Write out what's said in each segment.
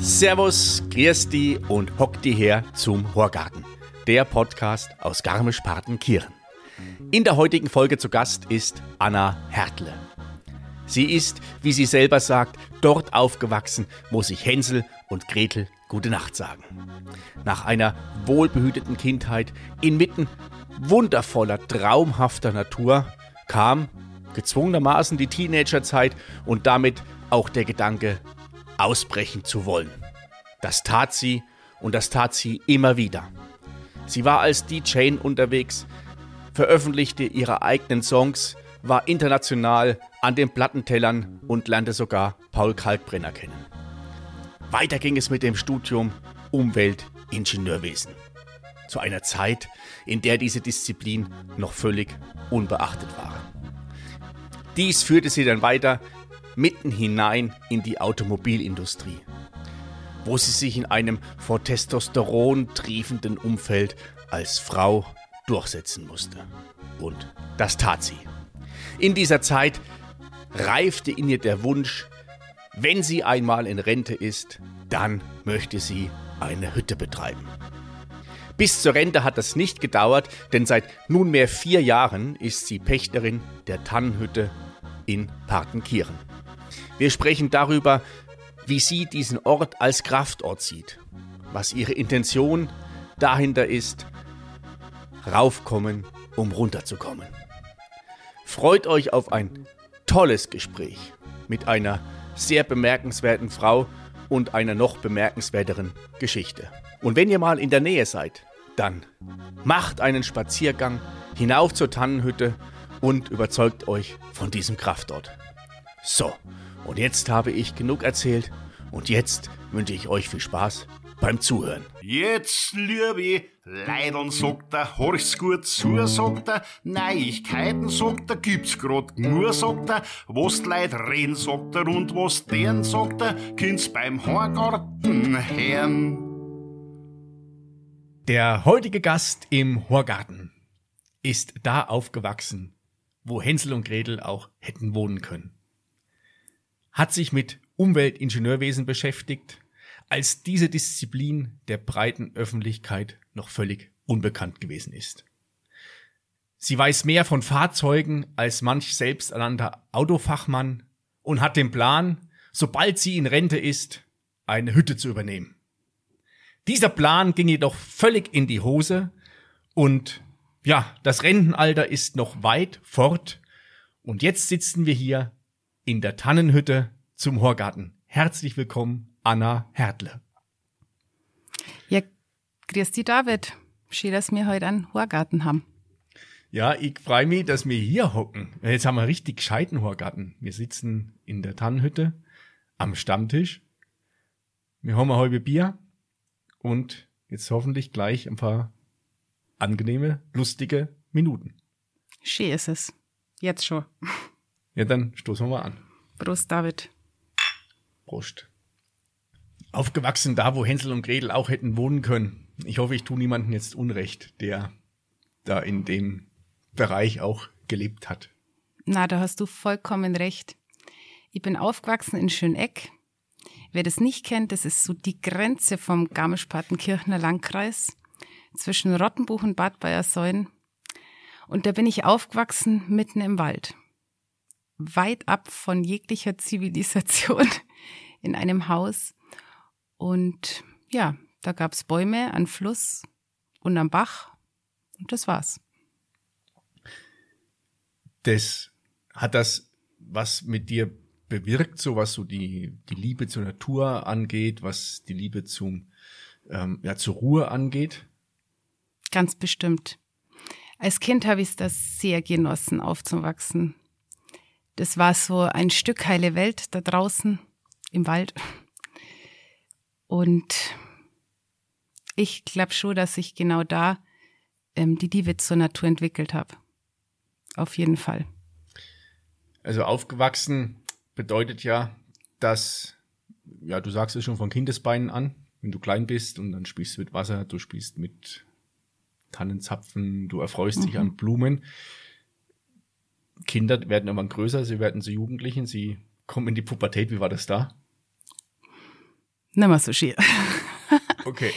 Servus, Christi und hock die her zum Horgarten, der Podcast aus Garmisch-Partenkirchen. In der heutigen Folge zu Gast ist Anna Hertle. Sie ist, wie sie selber sagt, dort aufgewachsen, wo sich Hänsel und Gretel gute Nacht sagen. Nach einer wohlbehüteten Kindheit inmitten wundervoller, traumhafter Natur kam gezwungenermaßen die Teenagerzeit und damit auch der Gedanke, ausbrechen zu wollen. Das tat sie und das tat sie immer wieder. Sie war als DJ unterwegs, veröffentlichte ihre eigenen Songs, war international an den Plattentellern und lernte sogar Paul Kalkbrenner kennen. Weiter ging es mit dem Studium Umweltingenieurwesen. Zu einer Zeit, in der diese Disziplin noch völlig unbeachtet war. Dies führte sie dann weiter mitten hinein in die Automobilindustrie, wo sie sich in einem vor Testosteron triefenden Umfeld als Frau durchsetzen musste. Und das tat sie. In dieser Zeit reifte in ihr der Wunsch, wenn sie einmal in Rente ist, dann möchte sie eine Hütte betreiben. Bis zur Rente hat das nicht gedauert, denn seit nunmehr vier Jahren ist sie Pächterin der Tannenhütte in Partenkirchen. Wir sprechen darüber, wie sie diesen Ort als Kraftort sieht, was ihre Intention dahinter ist, raufkommen, um runterzukommen. Freut euch auf ein tolles Gespräch mit einer sehr bemerkenswerten Frau und einer noch bemerkenswerteren Geschichte. Und wenn ihr mal in der Nähe seid, dann macht einen Spaziergang hinauf zur Tannenhütte und überzeugt euch von diesem Kraftort. So, und jetzt habe ich genug erzählt und jetzt wünsche ich euch viel Spaß beim Zuhören. Jetzt, liebe Leidern, sagt er, horch's gut zu, sagt er, Neuigkeiten, sagt er, gibt's grad nur, sagt er, was die Leute reden, sagt er, und was deren, sagt er, kind's beim Horgarten hören. Der heutige Gast im Horgarten ist da aufgewachsen, wo Hänsel und Gretel auch hätten wohnen können. Hat sich mit Umweltingenieurwesen beschäftigt, als diese Disziplin der breiten Öffentlichkeit noch völlig unbekannt gewesen ist. Sie weiß mehr von Fahrzeugen als manch selbsternannter Autofachmann und hat den Plan, sobald sie in Rente ist, eine Hütte zu übernehmen. Dieser Plan ging jedoch völlig in die Hose und ja, das Rentenalter ist noch weit fort und jetzt sitzen wir hier in der Tannenhütte zum Horgarten. Herzlich willkommen, Anna Hertle. Ja, grüß dich, David. Schön, dass wir heute einen Horgarten haben. Ja, ich freue mich, dass wir hier hocken. Jetzt haben wir richtig gescheiten Horgarten. Wir sitzen in der Tannenhütte am Stammtisch. Wir haben ein halbe Bier und jetzt hoffentlich gleich ein paar angenehme, lustige Minuten. Schön ist es. Jetzt schon. Ja, dann stoßen wir mal an. Prost, David. Prost. Aufgewachsen da, wo Hänsel und Gretel auch hätten wohnen können. Ich hoffe, ich tue niemanden jetzt Unrecht, der da in dem Bereich auch gelebt hat. Na, da hast du vollkommen recht. Ich bin aufgewachsen in Schöneck. Wer das nicht kennt, das ist so die Grenze vom Garmisch-Partenkirchener Landkreis zwischen Rottenbuch und Bad Bayersäulen. Und da bin ich aufgewachsen mitten im Wald. Weit ab von jeglicher Zivilisation in einem Haus. Und ja, da gab's Bäume, einen Fluss und am Bach. Und das war's. Das hat das was mit dir bewirkt, so was so die, die Liebe zur Natur angeht, was die Liebe zum, ähm, ja, zur Ruhe angeht? Ganz bestimmt. Als Kind habe ich das sehr genossen, aufzuwachsen. Das war so ein Stück heile Welt da draußen im Wald. Und ich glaube schon, dass ich genau da ähm, die Liebe zur Natur entwickelt habe. Auf jeden Fall. Also aufgewachsen bedeutet ja, dass, ja, du sagst es schon von Kindesbeinen an, wenn du klein bist und dann spielst du mit Wasser, du spielst mit Tannenzapfen, du erfreust mhm. dich an Blumen. Kinder werden irgendwann größer, sie werden zu Jugendlichen, sie kommen in die Pubertät. Wie war das da? Nicht mehr so schier. okay.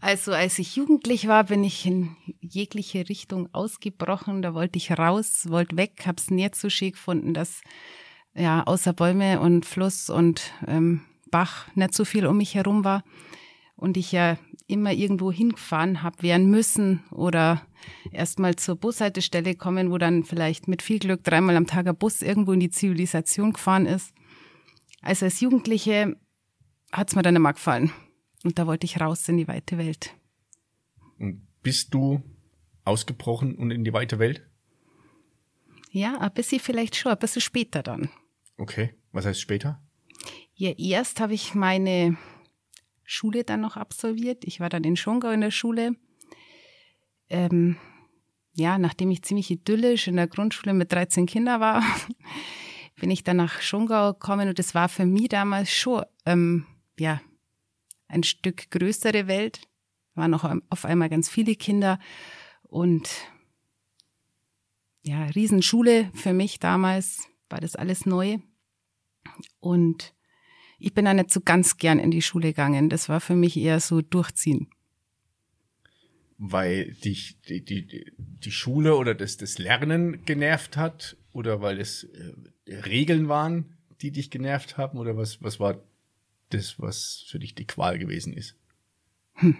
Also als ich jugendlich war, bin ich in jegliche Richtung ausgebrochen. Da wollte ich raus, wollte weg, hab's nicht so schick gefunden, dass ja außer Bäume und Fluss und ähm, Bach nicht so viel um mich herum war und ich ja immer irgendwo hingefahren habe werden müssen oder erstmal zur Bushaltestelle kommen, wo dann vielleicht mit viel Glück dreimal am Tag ein Bus irgendwo in die Zivilisation gefahren ist. Also als Jugendliche hat's mir dann immer gefallen. Und da wollte ich raus in die weite Welt. Und bist du ausgebrochen und in die weite Welt? Ja, ein bisschen vielleicht schon, ein bisschen später dann. Okay, was heißt später? Ja, erst habe ich meine Schule dann noch absolviert. Ich war dann in Schongau in der Schule. Ähm, ja, nachdem ich ziemlich idyllisch in der Grundschule mit 13 Kindern war, bin ich dann nach Schongau gekommen und das war für mich damals schon, ähm, ja, ein Stück größere Welt. Waren noch auf einmal ganz viele Kinder und ja, Riesenschule für mich damals, war das alles neu. Und ich bin da nicht so ganz gern in die Schule gegangen. Das war für mich eher so durchziehen. Weil dich die, die, die Schule oder das, das Lernen genervt hat? Oder weil es äh, Regeln waren, die dich genervt haben? Oder was, was war das, was für dich die Qual gewesen ist? Hm.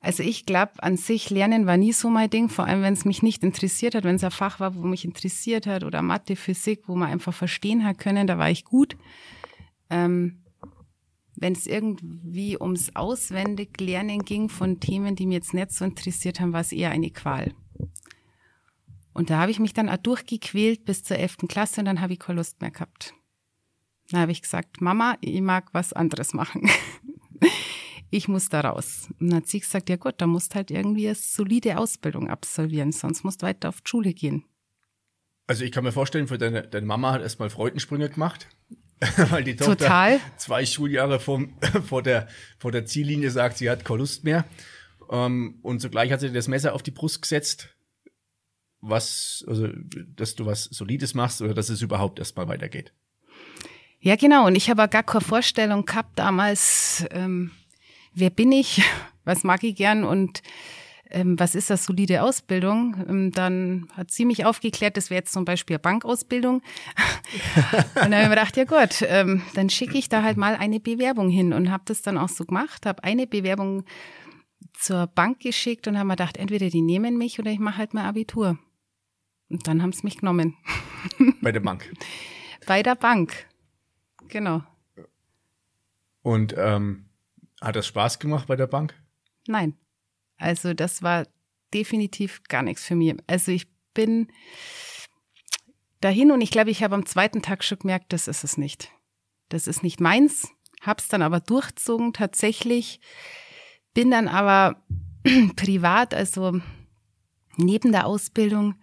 Also ich glaube, an sich Lernen war nie so mein Ding, vor allem wenn es mich nicht interessiert hat, wenn es ein Fach war, wo mich interessiert hat oder Mathe, Physik, wo man einfach verstehen hat können, da war ich gut. Ähm, wenn es irgendwie ums auswendig Lernen ging von Themen, die mir jetzt nicht so interessiert haben, war es eher eine Qual. Und da habe ich mich dann auch durchgequält bis zur elften Klasse und dann habe ich keine Lust mehr gehabt. Da habe ich gesagt, Mama, ich mag was anderes machen. ich muss da raus. Und dann hat sie gesagt, ja gut, da musst halt irgendwie eine solide Ausbildung absolvieren, sonst musst du weiter auf die Schule gehen. Also ich kann mir vorstellen, für deine, deine Mama hat erstmal Freudensprünge gemacht, weil die Tochter Total. zwei Schuljahre vom, vor, der, vor der Ziellinie sagt, sie hat keine Lust mehr. Ähm, und zugleich hat sie das Messer auf die Brust gesetzt, was, also, dass du was Solides machst oder dass es überhaupt erstmal weitergeht. Ja, genau. Und ich habe gar keine Vorstellung gehabt damals, ähm, wer bin ich, was mag ich gern und ähm, was ist das solide Ausbildung? Ähm, dann hat sie mich aufgeklärt, das wäre jetzt zum Beispiel Bankausbildung. und dann habe ich mir gedacht, ja gut, ähm, dann schicke ich da halt mal eine Bewerbung hin und habe das dann auch so gemacht, habe eine Bewerbung zur Bank geschickt und habe mir gedacht, entweder die nehmen mich oder ich mache halt mein Abitur. Und dann haben sie mich genommen. Bei der Bank. Bei der Bank. Genau. Und ähm, hat das Spaß gemacht bei der Bank? Nein. Also das war definitiv gar nichts für mich. Also ich bin dahin und ich glaube, ich habe am zweiten Tag schon gemerkt, das ist es nicht. Das ist nicht meins. Hab's dann aber durchzogen tatsächlich. Bin dann aber privat, also neben der Ausbildung,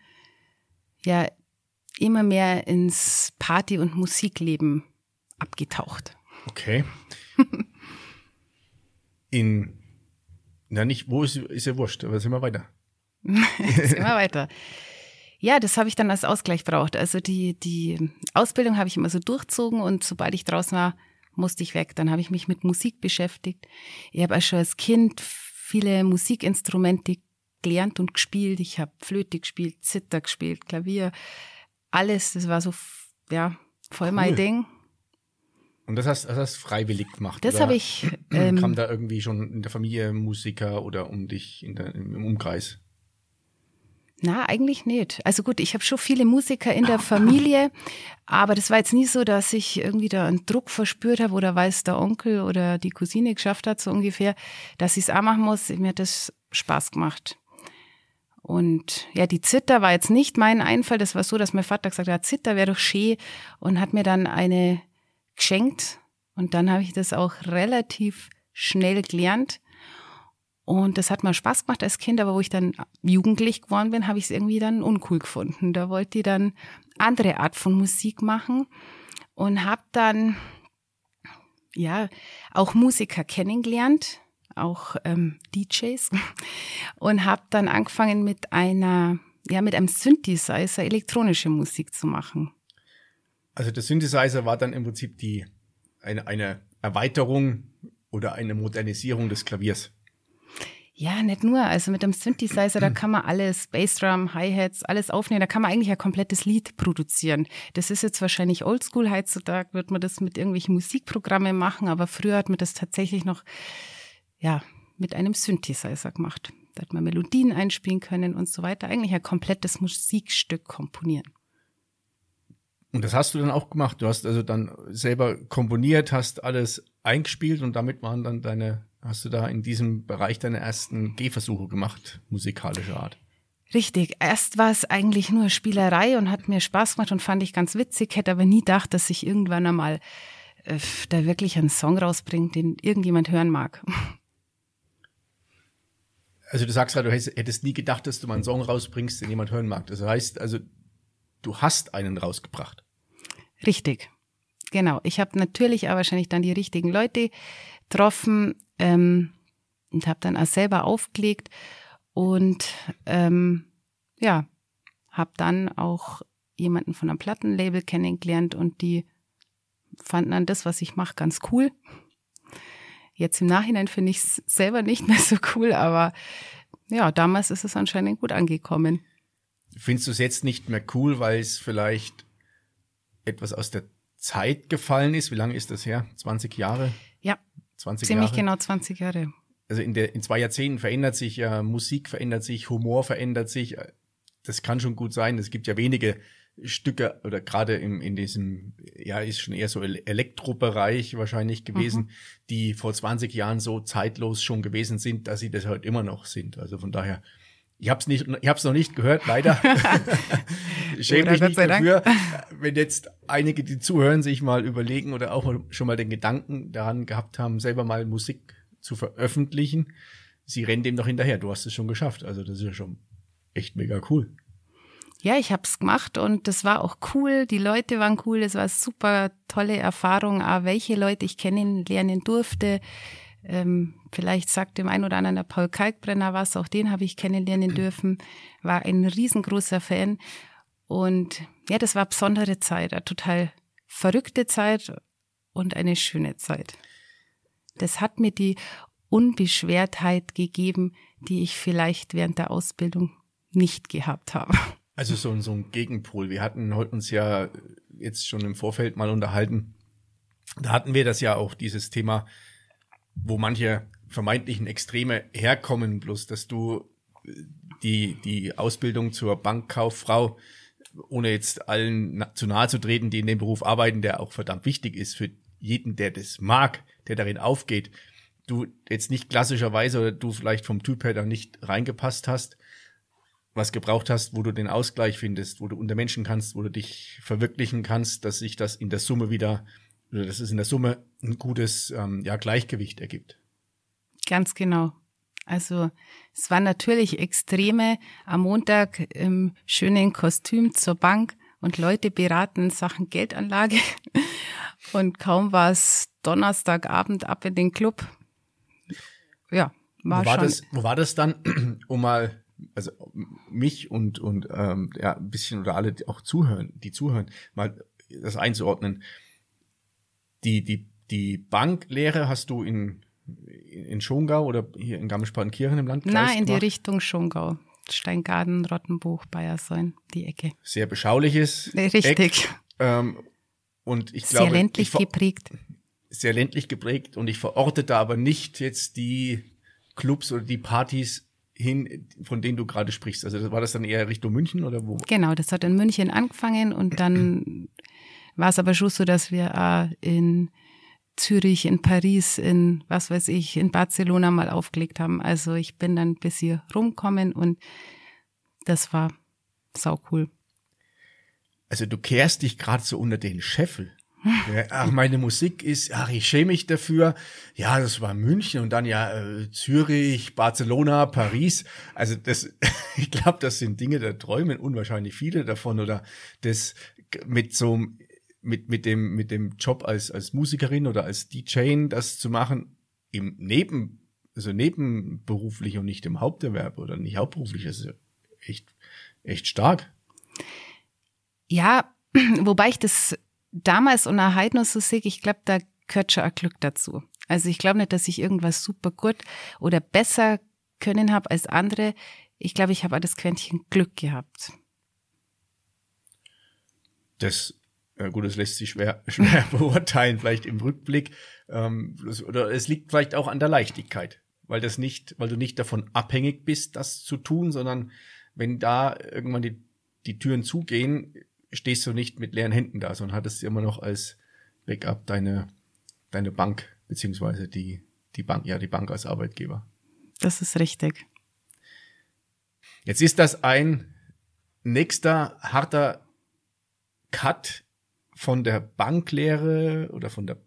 ja immer mehr ins Party- und Musikleben abgetaucht. Okay. In, na nicht, wo ist, ist ja wurscht, aber sind wir weiter. sind wir weiter. Ja, das habe ich dann als Ausgleich braucht. Also die, die Ausbildung habe ich immer so durchzogen und sobald ich draußen war, musste ich weg. Dann habe ich mich mit Musik beschäftigt. Ich habe auch schon als Kind viele Musikinstrumente gelernt und gespielt. Ich habe Flöte gespielt, Zither gespielt, Klavier, alles. Das war so, ja, voll cool. mein Ding. Und das hast, das hast freiwillig gemacht? Das habe ich. Ähm, kam da irgendwie schon in der Familie Musiker oder um dich in der, im Umkreis? Na, eigentlich nicht. Also gut, ich habe schon viele Musiker in der Familie, aber das war jetzt nie so, dass ich irgendwie da einen Druck verspürt habe oder weil es der Onkel oder die Cousine geschafft hat, so ungefähr, dass ich es auch machen muss. Mir hat das Spaß gemacht. Und ja, die Zither war jetzt nicht mein Einfall. Das war so, dass mein Vater gesagt hat, Zither wäre doch schön und hat mir dann eine geschenkt und dann habe ich das auch relativ schnell gelernt. Und das hat mir Spaß gemacht als Kind, aber wo ich dann jugendlich geworden bin, habe ich es irgendwie dann uncool gefunden. Da wollte ich dann andere Art von Musik machen und habe dann ja auch Musiker kennengelernt auch ähm, DJs und habe dann angefangen mit einer, ja, mit einem Synthesizer elektronische Musik zu machen. Also der Synthesizer war dann im Prinzip die eine, eine Erweiterung oder eine Modernisierung des Klaviers. Ja, nicht nur. Also mit dem Synthesizer, da kann man alles, Bassdrum, Hi-Hats, alles aufnehmen. Da kann man eigentlich ein komplettes Lied produzieren. Das ist jetzt wahrscheinlich oldschool. Heutzutage wird man das mit irgendwelchen Musikprogrammen machen, aber früher hat man das tatsächlich noch, ja, mit einem Synthesizer gemacht. Da hat man Melodien einspielen können und so weiter. Eigentlich ein komplettes Musikstück komponieren. Und das hast du dann auch gemacht. Du hast also dann selber komponiert, hast alles eingespielt und damit waren dann deine, hast du da in diesem Bereich deine ersten Gehversuche gemacht, musikalischer Art. Richtig. Erst war es eigentlich nur Spielerei und hat mir Spaß gemacht und fand ich ganz witzig, hätte aber nie gedacht, dass ich irgendwann einmal äh, da wirklich einen Song rausbringt, den irgendjemand hören mag. Also du sagst gerade, du hättest nie gedacht, dass du mal einen Song rausbringst, den jemand hören mag. Das heißt, also du hast einen rausgebracht. Richtig. Genau. Ich habe natürlich auch wahrscheinlich dann die richtigen Leute getroffen ähm, und habe dann auch selber aufgelegt und ähm, ja, habe dann auch jemanden von einem Plattenlabel kennengelernt und die fanden dann das, was ich mache, ganz cool. Jetzt im Nachhinein finde ich es selber nicht mehr so cool, aber ja, damals ist es anscheinend gut angekommen. Findest du es jetzt nicht mehr cool, weil es vielleicht etwas aus der Zeit gefallen ist? Wie lange ist das her? 20 Jahre? Ja. 20 ziemlich Jahre? genau 20 Jahre. Also in, der, in zwei Jahrzehnten verändert sich ja Musik, verändert sich, Humor verändert sich. Das kann schon gut sein. Es gibt ja wenige Stücke oder gerade im, in diesem, ja, ist schon eher so Elektrobereich wahrscheinlich gewesen, mhm. die vor 20 Jahren so zeitlos schon gewesen sind, dass sie das heute immer noch sind. Also von daher ich habe es nicht, ich habe es noch nicht gehört, leider. Schäme mich nicht dafür, wenn jetzt einige, die zuhören, sich mal überlegen oder auch schon mal den Gedanken daran gehabt haben, selber mal Musik zu veröffentlichen. Sie rennen dem doch hinterher. Du hast es schon geschafft. Also das ist ja schon echt mega cool. Ja, ich habe es gemacht und das war auch cool. Die Leute waren cool. Es war super tolle Erfahrung, auch welche Leute ich kennenlernen durfte ähm, vielleicht sagt dem einen oder anderen der Paul Kalkbrenner was, auch den habe ich kennenlernen dürfen, war ein riesengroßer Fan. Und ja, das war eine besondere Zeit, eine total verrückte Zeit und eine schöne Zeit. Das hat mir die Unbeschwertheit gegeben, die ich vielleicht während der Ausbildung nicht gehabt habe. Also so, so ein Gegenpol. Wir hatten uns ja jetzt schon im Vorfeld mal unterhalten. Da hatten wir das ja auch, dieses Thema wo manche vermeintlichen Extreme herkommen, bloß dass du äh, die, die Ausbildung zur Bankkauffrau, ohne jetzt allen zu nahe zu treten, die in dem Beruf arbeiten, der auch verdammt wichtig ist für jeden, der das mag, der darin aufgeht, du jetzt nicht klassischerweise oder du vielleicht vom Typ her da nicht reingepasst hast, was gebraucht hast, wo du den Ausgleich findest, wo du unter Menschen kannst, wo du dich verwirklichen kannst, dass sich das in der Summe wieder oder dass es in der Summe ein gutes ähm, ja, Gleichgewicht ergibt. Ganz genau. Also es waren natürlich Extreme am Montag im schönen Kostüm zur Bank und Leute beraten Sachen Geldanlage. Und kaum war es Donnerstagabend ab in den Club. Ja, war, wo war schon. Das, wo war das dann, um mal also mich und und ähm, ja ein bisschen oder alle die auch zuhören, die zuhören, mal das einzuordnen die, die, die Banklehre hast du in, in Schongau oder hier in Garmisch-Partenkirchen im Landkreis Nein, in gemacht? die Richtung Schongau. Steingarten, Rottenbuch, Bayersäun, die Ecke. Sehr beschauliches Richtig. Eck. Ähm, und ich glaube, sehr ländlich geprägt. Sehr ländlich geprägt und ich verorte da aber nicht jetzt die Clubs oder die Partys hin, von denen du gerade sprichst. Also war das dann eher Richtung München oder wo? Genau, das hat in München angefangen und dann war es aber schon so, dass wir auch in Zürich, in Paris, in was weiß ich, in Barcelona mal aufgelegt haben. Also ich bin dann bis hier rumkommen und das war sau cool. Also du kehrst dich gerade so unter den Scheffel. Ach, meine Musik ist, ach, ich schäme mich dafür. Ja, das war München und dann ja äh, Zürich, Barcelona, Paris. Also das, ich glaube, das sind Dinge, da träumen unwahrscheinlich viele davon oder das mit so einem mit, mit, dem, mit dem Job als, als Musikerin oder als DJ das zu machen, im Neben, also nebenberuflich und nicht im Haupterwerb oder nicht hauptberuflich. Das ist echt, echt stark. Ja, wobei ich das damals unter Heidner so sehe, ich glaube, da gehört schon ein Glück dazu. Also ich glaube nicht, dass ich irgendwas super gut oder besser können habe als andere. Ich glaube, ich habe auch das Quäntchen Glück gehabt. Das, ja gut, das lässt sich schwer, schwer beurteilen, vielleicht im Rückblick. Ähm, oder es liegt vielleicht auch an der Leichtigkeit, weil das nicht, weil du nicht davon abhängig bist, das zu tun, sondern wenn da irgendwann die, die Türen zugehen, stehst du nicht mit leeren Händen da, sondern hattest immer noch als Backup deine, deine Bank, beziehungsweise die, die Bank, ja, die Bank als Arbeitgeber. Das ist richtig. Jetzt ist das ein nächster harter Cut von der Banklehre oder von der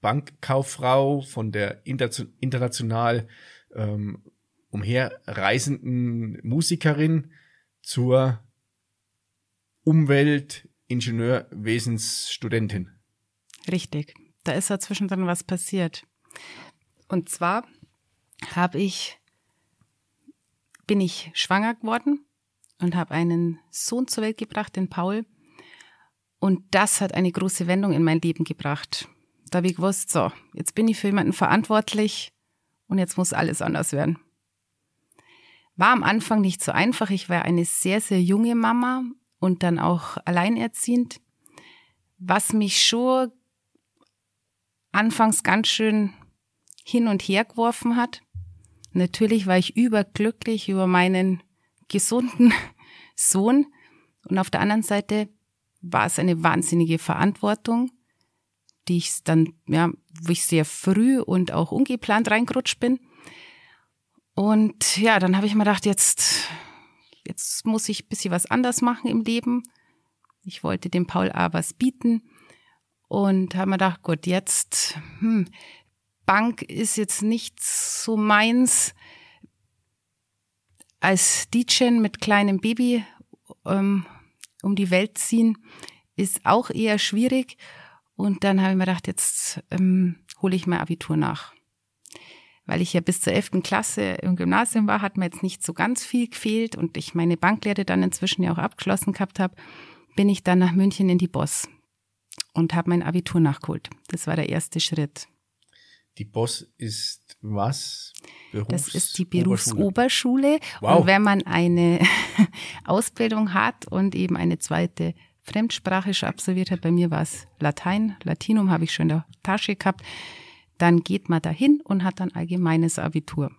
Bankkauffrau, von der international ähm, umherreisenden Musikerin zur Umweltingenieurwesensstudentin. Richtig. Da ist ja zwischendrin was passiert. Und zwar habe ich, bin ich schwanger geworden und habe einen Sohn zur Welt gebracht, den Paul. Und das hat eine große Wendung in mein Leben gebracht. Da habe ich gewusst, so, jetzt bin ich für jemanden verantwortlich und jetzt muss alles anders werden. War am Anfang nicht so einfach. Ich war eine sehr, sehr junge Mama und dann auch alleinerziehend, was mich schon anfangs ganz schön hin und her geworfen hat. Natürlich war ich überglücklich über meinen gesunden Sohn und auf der anderen Seite war es eine wahnsinnige Verantwortung, die ich dann, ja, wo ich sehr früh und auch ungeplant reingerutscht bin. Und ja, dann habe ich mir gedacht, jetzt, jetzt muss ich ein bisschen was anders machen im Leben. Ich wollte dem Paul A. was bieten und habe mir gedacht, gut, jetzt, hm, Bank ist jetzt nicht so meins. Als DJ mit kleinem Baby ähm, um die Welt ziehen, ist auch eher schwierig. Und dann habe ich mir gedacht, jetzt ähm, hole ich mein Abitur nach. Weil ich ja bis zur 11. Klasse im Gymnasium war, hat mir jetzt nicht so ganz viel gefehlt und ich meine Banklehre dann inzwischen ja auch abgeschlossen gehabt habe, bin ich dann nach München in die Boss und habe mein Abitur nachgeholt. Das war der erste Schritt. Die Boss ist was? Berufs das ist die Berufsoberschule. Wow. Und wenn man eine Ausbildung hat und eben eine zweite Fremdsprache schon absolviert hat, bei mir war es Latein, Latinum habe ich schon in der Tasche gehabt, dann geht man dahin und hat dann allgemeines Abitur.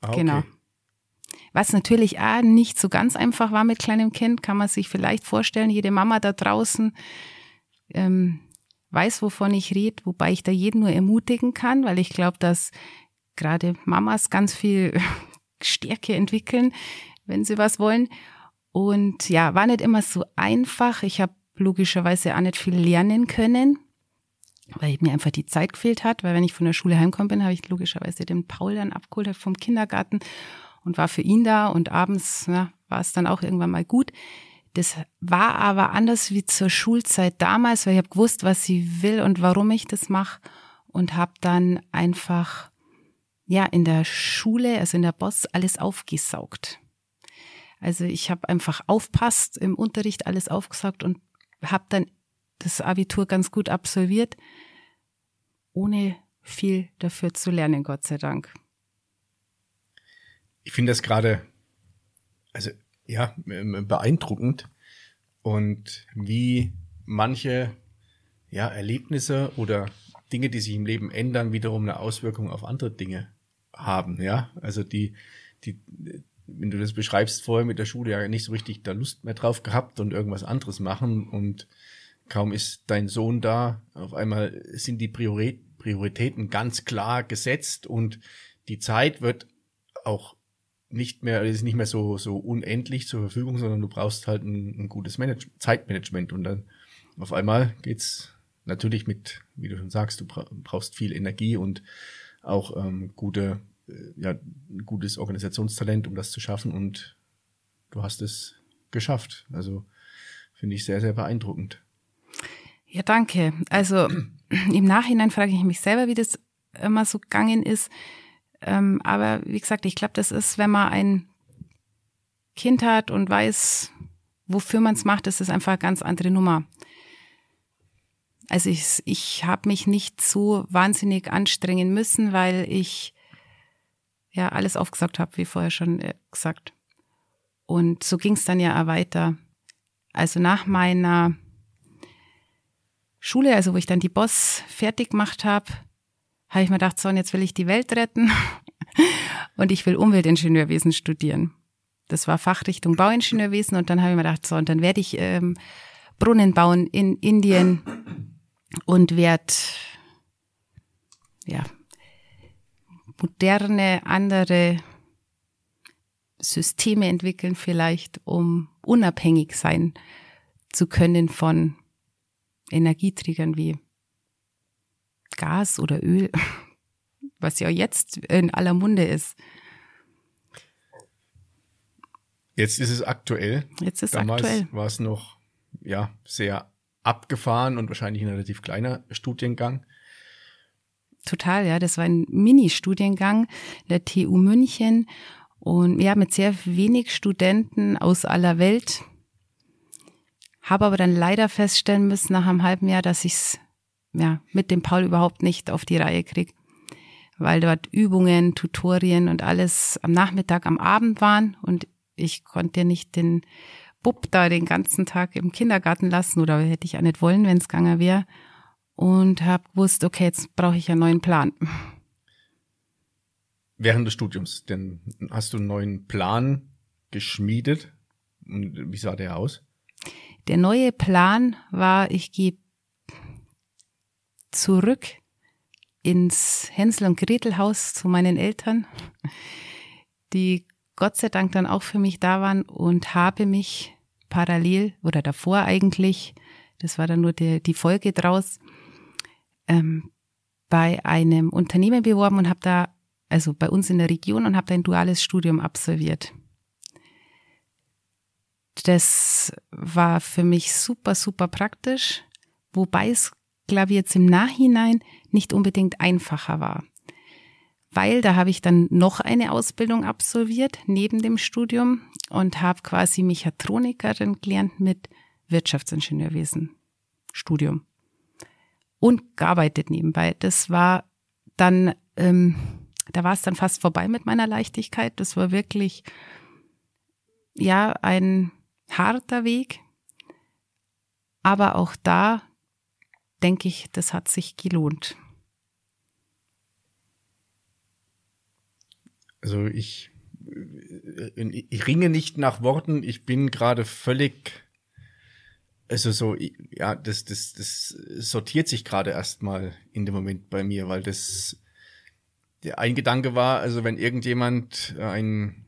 Ah, okay. Genau. Was natürlich auch nicht so ganz einfach war mit kleinem Kind, kann man sich vielleicht vorstellen. Jede Mama da draußen ähm, weiß, wovon ich rede, wobei ich da jeden nur ermutigen kann, weil ich glaube, dass gerade Mamas ganz viel Stärke entwickeln, wenn sie was wollen. Und ja, war nicht immer so einfach. Ich habe logischerweise auch nicht viel lernen können, weil mir einfach die Zeit gefehlt hat. Weil wenn ich von der Schule heimgekommen bin, habe ich logischerweise den Paul dann abgeholt vom Kindergarten und war für ihn da. Und abends ja, war es dann auch irgendwann mal gut. Das war aber anders wie zur Schulzeit damals, weil ich habe gewusst, was sie will und warum ich das mache und habe dann einfach ja in der Schule, also in der Boss, alles aufgesaugt. Also ich habe einfach aufpasst im Unterricht alles aufgesaugt und habe dann das Abitur ganz gut absolviert, ohne viel dafür zu lernen, Gott sei Dank. Ich finde das gerade, also ja, beeindruckend und wie manche ja, Erlebnisse oder Dinge, die sich im Leben ändern, wiederum eine Auswirkung auf andere Dinge haben, ja. Also die, die, wenn du das beschreibst, vorher mit der Schule ja nicht so richtig da Lust mehr drauf gehabt und irgendwas anderes machen und kaum ist dein Sohn da, auf einmal sind die Prioritäten ganz klar gesetzt und die Zeit wird auch nicht mehr, ist nicht mehr so, so unendlich zur Verfügung, sondern du brauchst halt ein, ein gutes Manage Zeitmanagement und dann auf einmal geht's natürlich mit, wie du schon sagst, du brauchst viel Energie und auch ähm, gute, äh, ja, gutes Organisationstalent, um das zu schaffen und du hast es geschafft. Also finde ich sehr, sehr beeindruckend. Ja, danke. Also im Nachhinein frage ich mich selber, wie das immer so gegangen ist Ähm, aber wie gesagt, ich glaube, das ist, wenn man ein Kind hat und weiß, wofür man es macht, ist es einfach eine ganz andere Nummer. Also ich, ich habe mich nicht so wahnsinnig anstrengen müssen, weil ich ja alles aufgesagt habe, wie vorher schon äh, gesagt. Und so ging es dann ja weiter. Also nach meiner Schule, also wo ich dann die Boss fertig gemacht habe, habe ich mir gedacht, so, und jetzt will ich die Welt retten und ich will Umweltingenieurwesen studieren. Das war Fachrichtung Bauingenieurwesen und dann habe ich mir gedacht, so, und dann werde ich ähm, Brunnen bauen in Indien und werde ja moderne andere Systeme entwickeln vielleicht, um unabhängig sein zu können von Energieträgern wie Gas oder Öl, was ja jetzt in aller Munde ist. Jetzt ist es aktuell. Jetzt ist Damals aktuell. war es noch ja sehr abgefahren und wahrscheinlich ein relativ kleiner Studiengang. Total, ja. Das war ein Mini-Studiengang der TU München und ja, mit sehr wenig Studenten aus aller Welt. Habe aber dann leider feststellen müssen nach einem halben Jahr, dass ich es ja, mit dem Paul überhaupt nicht auf die Reihe kriege. Weil dort Übungen, Tutorien und alles am Nachmittag, am Abend waren und ich konnte nicht den Bub da den ganzen Tag im Kindergarten lassen oder hätte ich auch nicht wollen, wenn es gegangen wäre. Und habe gewusst, okay, jetzt brauche ich einen neuen Plan. Während des Studiums, denn hast du einen neuen Plan geschmiedet? Und wie sah der aus? Der neue Plan war, ich gehe zurück ins Hänsel und Gretel Haus zu meinen Eltern, die Gott sei Dank dann auch für mich da waren und habe mich parallel oder davor eigentlich, das war dann nur die, die Folge draus, ähm, bei einem Unternehmen beworben und habe da, also bei uns in der Region und habe da ein duales Studium absolviert. Das war für mich super, super praktisch, wobei es, glaube ich, jetzt im Nachhinein nicht unbedingt einfacher war. Weil da habe ich dann noch eine Ausbildung absolviert neben dem Studium und habe quasi Mechatronikerin gelernt mit Wirtschaftsingenieurwesen Studium und gearbeitet nebenbei. Das war dann, ähm, da war es dann fast vorbei mit meiner Leichtigkeit. Das war wirklich ja ein harter Weg, aber auch da denke ich, das hat sich gelohnt. Also ich, äh, ich ringe nicht nach Worten, ich bin gerade völlig, also so, ja, das, das, das sortiert sich gerade erstmal in dem Moment bei mir, weil das, der ein Gedanke war, also wenn irgendjemand ein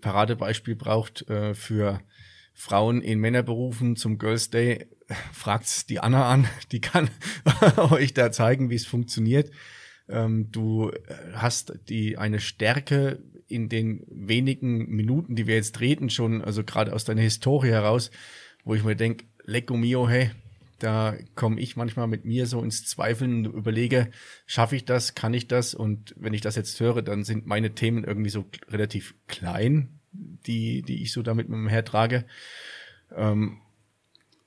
Paradebeispiel braucht äh, für Frauen in Männerberufen zum Girls Day, fragt's die Anna an, die kann euch da zeigen, wie es funktioniert. Ähm, du hast die eine Stärke in den wenigen Minuten, die wir jetzt reden, schon, also gerade aus deiner Historie heraus, wo ich mir denke, lecco mio, hey, da komme ich manchmal mit mir so ins Zweifeln und überlege, schaffe ich das, kann ich das? Und wenn ich das jetzt höre, dann sind meine Themen irgendwie so relativ klein, die, die ich so damit mit mir hertrage. Ähm,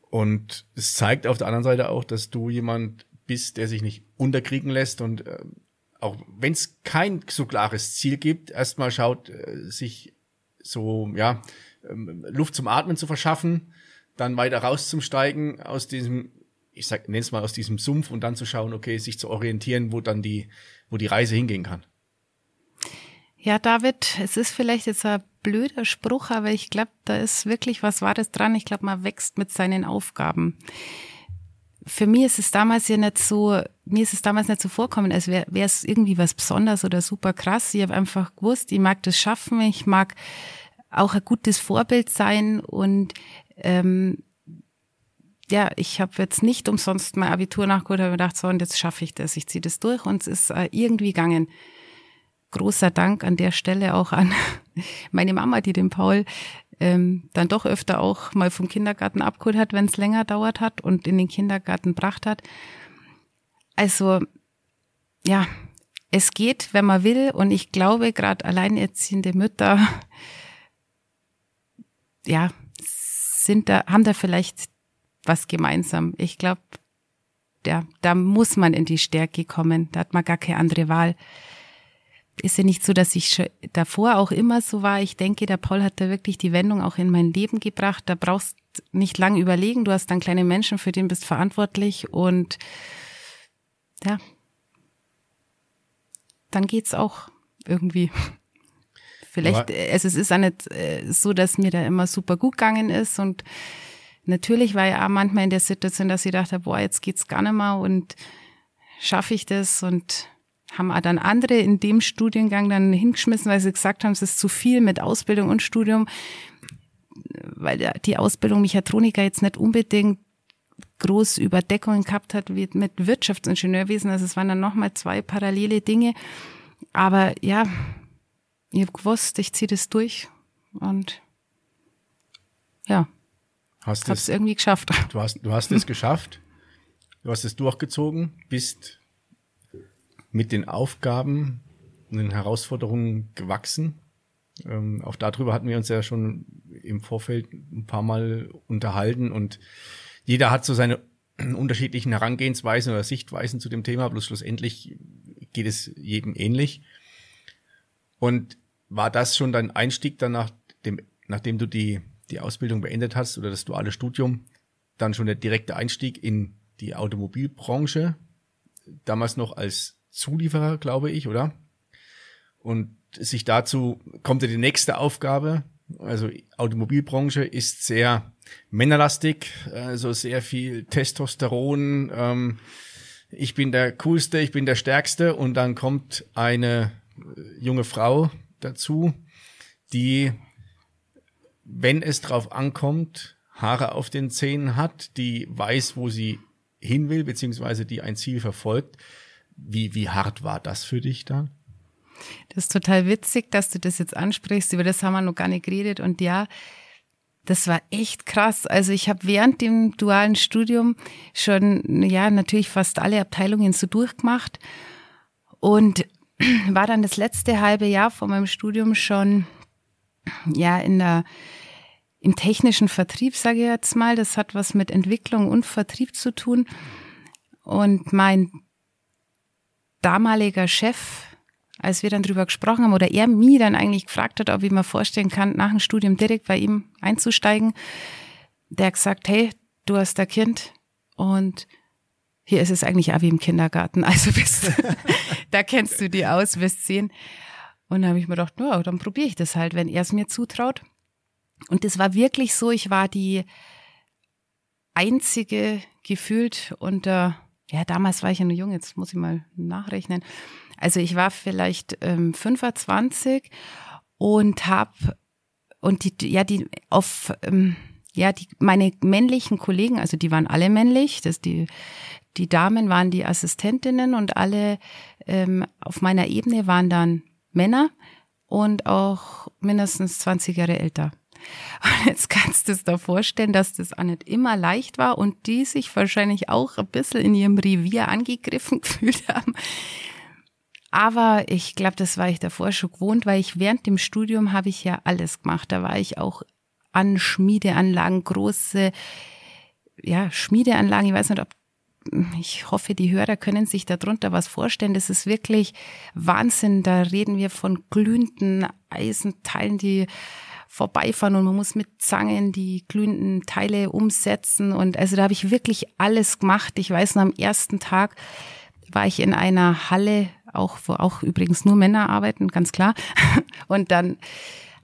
und es zeigt auf der anderen Seite auch, dass du jemand bist, der sich nicht unterkriegen lässt und äh, auch wenn es kein so klares Ziel gibt, erstmal schaut, äh, sich so, ja, ähm, Luft zum Atmen zu verschaffen, dann weiter rauszusteigen aus diesem, ich sag, nenn's mal aus diesem Sumpf und dann zu schauen, okay, sich zu orientieren, wo dann die, wo die Reise hingehen kann. Ja, David, es ist vielleicht jetzt ein blöder Spruch, aber ich glaube, da ist wirklich was Wahres dran. Ich glaube, man wächst mit seinen Aufgaben für mich ist es damals ja nicht so, mir ist es damals nicht so vorkommen, als wäre es irgendwie was Besonderes oder super krass. Ich habe einfach gewusst, ich mag das schaffen, ich mag auch ein gutes Vorbild sein und ähm, ja, ich habe jetzt nicht umsonst mein Abitur nachgeholt, habe gedacht, so und jetzt schaffe ich das, ich ziehe das durch und es ist äh, irgendwie gegangen. Großer Dank an der Stelle auch an meine Mama, die den Paul ähm, dann doch öfter auch mal vom Kindergarten abgeholt hat, wenn es länger dauert hat und in den Kindergarten gebracht hat. Also ja, es geht, wenn man will. Und ich glaube, gerade alleinerziehende Mütter, ja, sind da, haben da vielleicht was gemeinsam. Ich glaube, ja, da muss man in die Stärke kommen. Da hat man gar keine andere Wahl. Ist ja nicht so, dass ich davor auch immer so war. Ich denke, der Paul hat da wirklich die Wendung auch in mein Leben gebracht. Da brauchst nicht lang überlegen. Du hast dann kleine Menschen, für den bist verantwortlich und ja, dann geht's auch irgendwie. Vielleicht, Aber also es ist auch nicht äh, so, dass mir da immer super gut gegangen ist und natürlich war ja auch manchmal in der Situation, dass ich dachte, boah, jetzt geht's gar nicht mehr und schaffe ich das und haben auch dann andere in dem Studiengang dann hingeschmissen, weil sie gesagt haben, es ist zu viel mit Ausbildung und Studium, weil die Ausbildung Mechatroniker jetzt nicht unbedingt groß Überdeckungen gehabt hat mit Wirtschaftsingenieurwesen. Also es waren dann nochmal zwei parallele Dinge. Aber ja, ich habe gewusst, ich ziehe das durch und ja, hast habe es irgendwie geschafft. Du hast, du hast es geschafft, du hast es durchgezogen, bist mit den Aufgaben und den Herausforderungen gewachsen. Ähm, auch darüber hatten wir uns ja schon im Vorfeld ein paar Mal unterhalten und jeder hat so seine unterschiedlichen Herangehensweisen oder Sichtweisen zu dem Thema, bloß schlussendlich geht es jedem ähnlich. Und war das schon dein Einstieg dann nach dem, nachdem du die, die Ausbildung beendet hast oder das duale Studium, dann schon der direkte Einstieg in die Automobilbranche, damals noch als Zulieferer, glaube ich, oder? Und sich dazu kommt ja die nächste Aufgabe. Also Automobilbranche ist sehr männerlastig, also sehr viel Testosteron. Ähm, ich bin der Coolste, ich bin der Stärkste und dann kommt eine junge Frau dazu, die, wenn es drauf ankommt, Haare auf den Zähnen hat, die weiß, wo sie hin will, beziehungsweise die ein Ziel verfolgt. Wie, wie hart war das für dich dann? Das ist total witzig, dass du das jetzt ansprichst. Über das haben wir noch gar nicht geredet. Und ja, das war echt krass. Also ich habe während dem dualen Studium schon, ja, natürlich fast alle Abteilungen so durchgemacht und war dann das letzte halbe Jahr von meinem Studium schon, ja, in der, im technischen Vertrieb, sage ich jetzt mal. Das hat was mit Entwicklung und Vertrieb zu tun. Und mein damaliger Chef, als wir dann drüber gesprochen haben oder er mich dann eigentlich gefragt hat, ob ich mir vorstellen kann, nach dem Studium direkt bei ihm einzusteigen, der hat gesagt, hey, du hast ein Kind und hier ist es eigentlich auch wie im Kindergarten, also bist, da kennst du die aus, wirst sehen. Und dann habe ich mir gedacht, no, dann probiere ich das halt, wenn er es mir zutraut. Und das war wirklich so, ich war die einzige gefühlt unter, ja, damals war ich ja nur jung, jetzt muss ich mal nachrechnen, also ich war vielleicht ähm, 25 und habe und die ja die auf ähm, ja die meine männlichen Kollegen, also die waren alle männlich, das die die Damen waren die Assistentinnen und alle ähm, auf meiner Ebene waren dann Männer und auch mindestens 20 Jahre älter. Und jetzt kannst du es dir vorstellen, dass das auch nicht immer leicht war und die sich wahrscheinlich auch ein bisschen in ihrem Revier angegriffen gefühlt haben. Aber ich glaube, das war ich davor schon gewohnt, weil ich während dem Studium habe ich ja alles gemacht. Da war ich auch an Schmiedeanlagen, große, ja, Schmiedeanlagen. Ich weiß nicht, ob ich hoffe, die Hörer können sich darunter was vorstellen. Das ist wirklich Wahnsinn. Da reden wir von glühenden Eisenteilen, die vorbeifahren und man muss mit Zangen die glühenden Teile umsetzen. Und also da habe ich wirklich alles gemacht. Ich weiß noch, am ersten Tag war ich in einer Halle auch, wo auch übrigens nur Männer arbeiten, ganz klar. Und dann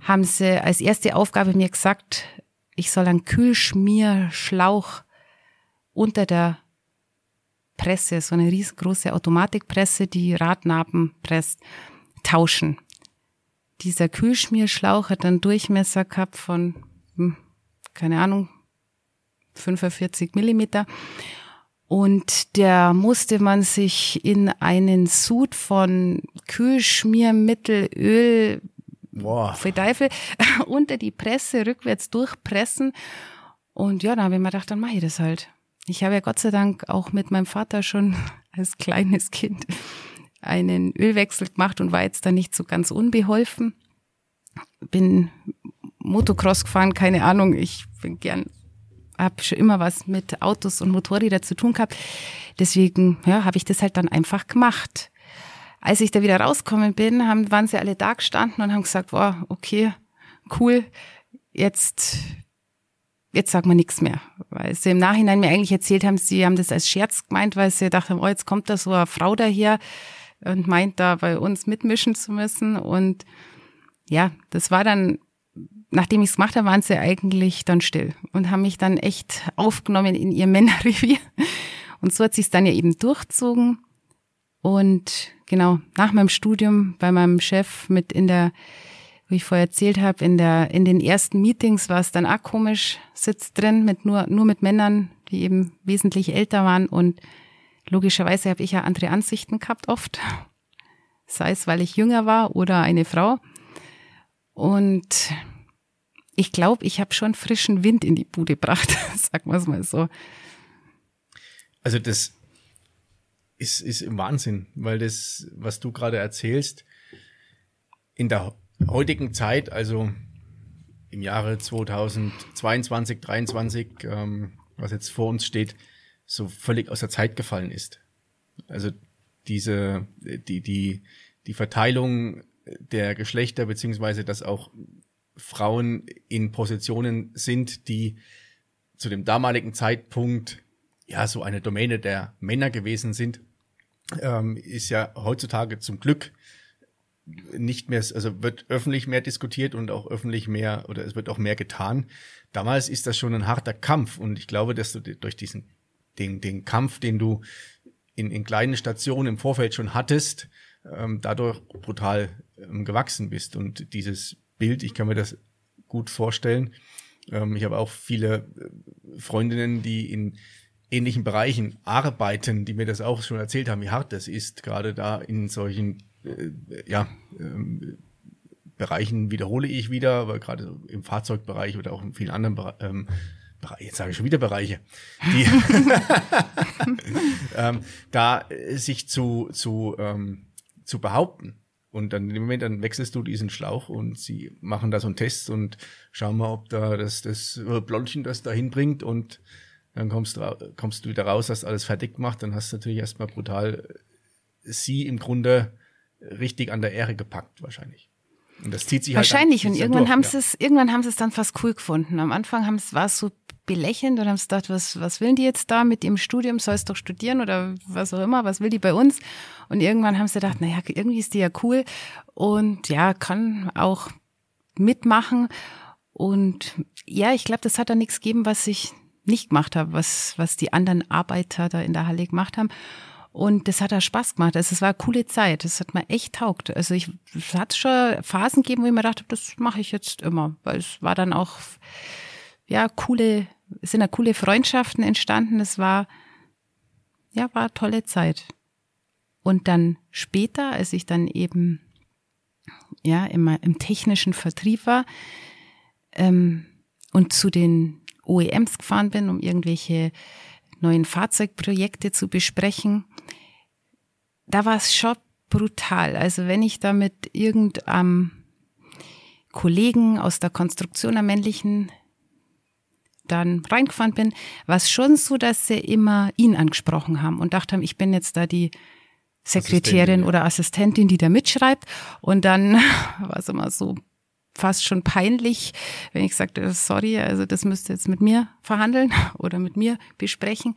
haben sie als erste Aufgabe mir gesagt, ich soll einen Kühlschmierschlauch unter der Presse, so eine riesengroße Automatikpresse, die Radnaben presst, tauschen. Dieser Kühlschmierschlauch hat einen Durchmesser gehabt von, hm, keine Ahnung, 45 Millimeter und der musste man sich in einen Sud von Kühlschmiermittel, Öl, Boah. Teufel, unter die Presse rückwärts durchpressen. Und ja, dann habe ich mir gedacht, dann mache ich das halt. Ich habe ja Gott sei Dank auch mit meinem Vater schon als kleines Kind einen Ölwechsel gemacht und war jetzt da nicht so ganz unbeholfen. Bin Motocross gefahren, keine Ahnung, ich bin gern, habe schon immer was mit Autos und Motorrädern zu tun gehabt. Deswegen ja, habe ich das halt dann einfach gemacht. Als ich da wieder rausgekommen bin, haben, waren sie alle da gestanden und haben gesagt, wow, okay, cool, jetzt jetzt sagt man nichts mehr. Weil sie im Nachhinein mir eigentlich erzählt haben, sie haben das als Scherz gemeint, weil sie dachten, oh, jetzt kommt da so eine Frau daher und meint da bei uns mitmischen zu müssen. Und ja, das war dann, nachdem ich es gemacht habe, waren sie eigentlich dann still und haben mich dann echt aufgenommen in ihr Männerrevier. Und so hat sich dann ja eben durchzogen. Und genau, nach meinem Studium bei meinem Chef mit in der wie ich vorher erzählt habe, in der in den ersten Meetings war es dann auch komisch, sitzt drin mit nur nur mit Männern, die eben wesentlich älter waren und logischerweise habe ich ja andere Ansichten gehabt oft, sei es weil ich jünger war oder eine Frau und ich glaube, ich habe schon frischen Wind in die Bude gebracht, sagen wir es mal so. Also das ist, ist im Wahnsinn, weil das, was du gerade erzählst, in der heutigen Zeit, also im Jahre 2022, 2023, ähm, was jetzt vor uns steht, so völlig aus der Zeit gefallen ist. Also diese, die, die, die Verteilung der Geschlechter, beziehungsweise dass auch Frauen in Positionen sind, die zu dem damaligen Zeitpunkt ja so eine Domäne der Männer gewesen sind, ähm, ist ja heutzutage zum Glück nicht mehr, also wird öffentlich mehr diskutiert und auch öffentlich mehr oder es wird auch mehr getan. Damals ist das schon ein harter Kampf und ich glaube, dass du durch diesen, den, den Kampf, den du in, in kleinen Stationen im Vorfeld schon hattest, ähm, dadurch brutal ähm, gewachsen bist und dieses Bild, ich kann mir das gut vorstellen. Ähm, ich habe auch viele äh, Freundinnen, die in ähnlichen Bereichen arbeiten, die mir das auch schon erzählt haben, wie hart das ist, gerade da in solchen äh, ja, ähm, Bereichen wiederhole ich wieder, aber gerade im Fahrzeugbereich oder auch in vielen anderen ähm, Bereichen, jetzt sage ich schon wieder Bereiche, die ähm, da äh, sich zu, zu, ähm, zu behaupten. Und dann im Moment, dann wechselst du diesen Schlauch und sie machen da so einen Test und schauen mal, ob da das, das Blondchen das dahin bringt und dann kommst du, kommst du wieder raus, hast alles fertig gemacht, dann hast du natürlich erstmal brutal sie im Grunde richtig an der Ehre gepackt, wahrscheinlich. Und das zieht sich halt Wahrscheinlich. Halt und irgendwann durch, haben ja. sie es, irgendwann haben sie es dann fast cool gefunden. Am Anfang haben es, war es so belächelnd und haben gedacht, was, was will die jetzt da mit ihrem Studium? Soll es doch studieren oder was auch immer? Was will die bei uns? Und irgendwann haben sie gedacht, naja, irgendwie ist die ja cool und ja, kann auch mitmachen. Und ja, ich glaube, das hat da nichts gegeben, was ich nicht gemacht habe, was, was die anderen Arbeiter da in der Halle gemacht haben. Und das hat da Spaß gemacht. Also es war eine coole Zeit. Das hat mir echt taugt. Also ich, es hat schon Phasen gegeben, wo ich mir dachte, das mache ich jetzt immer. Weil es war dann auch, ja, coole, sind ja coole Freundschaften entstanden. Es war, ja, war tolle Zeit. Und dann später, als ich dann eben, ja, immer im technischen Vertrieb war, ähm, und zu den OEMs gefahren bin, um irgendwelche neuen Fahrzeugprojekte zu besprechen, da war es schon brutal. Also wenn ich da mit irgendeinem Kollegen aus der Konstruktion der männlichen dann reingefahren bin, war es schon so, dass sie immer ihn angesprochen haben und dachten, ich bin jetzt da die Sekretärin oder Assistentin, die da mitschreibt. Und dann war es immer so fast schon peinlich, wenn ich sagte, sorry, also das müsst ihr jetzt mit mir verhandeln oder mit mir besprechen.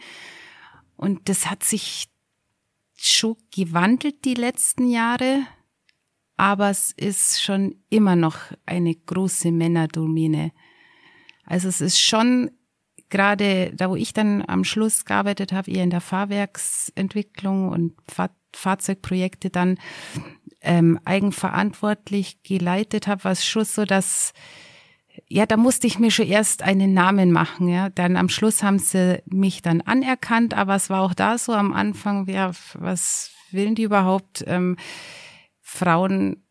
Und das hat sich schon gewandelt die letzten Jahre, aber es ist schon immer noch eine große Männerdomäne. Also es ist schon gerade da, wo ich dann am Schluss gearbeitet habe, eher in der Fahrwerksentwicklung und Fahr Fahrzeugprojekte dann ähm, eigenverantwortlich geleitet habe, war es schon so, dass ja, da musste ich mir schon erst einen Namen machen, ja. Dann am Schluss haben sie mich dann anerkannt, aber es war auch da so am Anfang, ja, was willen die überhaupt? Ähm, Frauen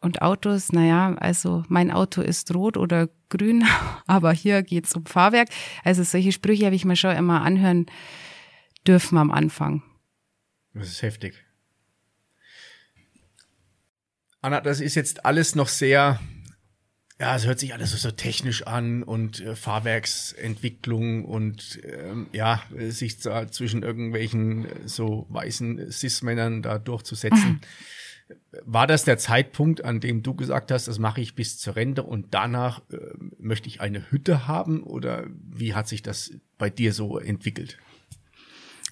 und Autos, naja, also mein Auto ist rot oder grün, aber hier geht's um Fahrwerk. Also solche Sprüche habe ich mir schon immer anhören dürfen am Anfang. Das ist heftig. Anna, das ist jetzt alles noch sehr, ja, es hört sich alles so technisch an und äh, Fahrwerksentwicklung und ähm, ja, sich da zwischen irgendwelchen äh, so weißen Cis-Männern da durchzusetzen. War das der Zeitpunkt, an dem du gesagt hast, das mache ich bis zur Rente und danach äh, möchte ich eine Hütte haben oder wie hat sich das bei dir so entwickelt?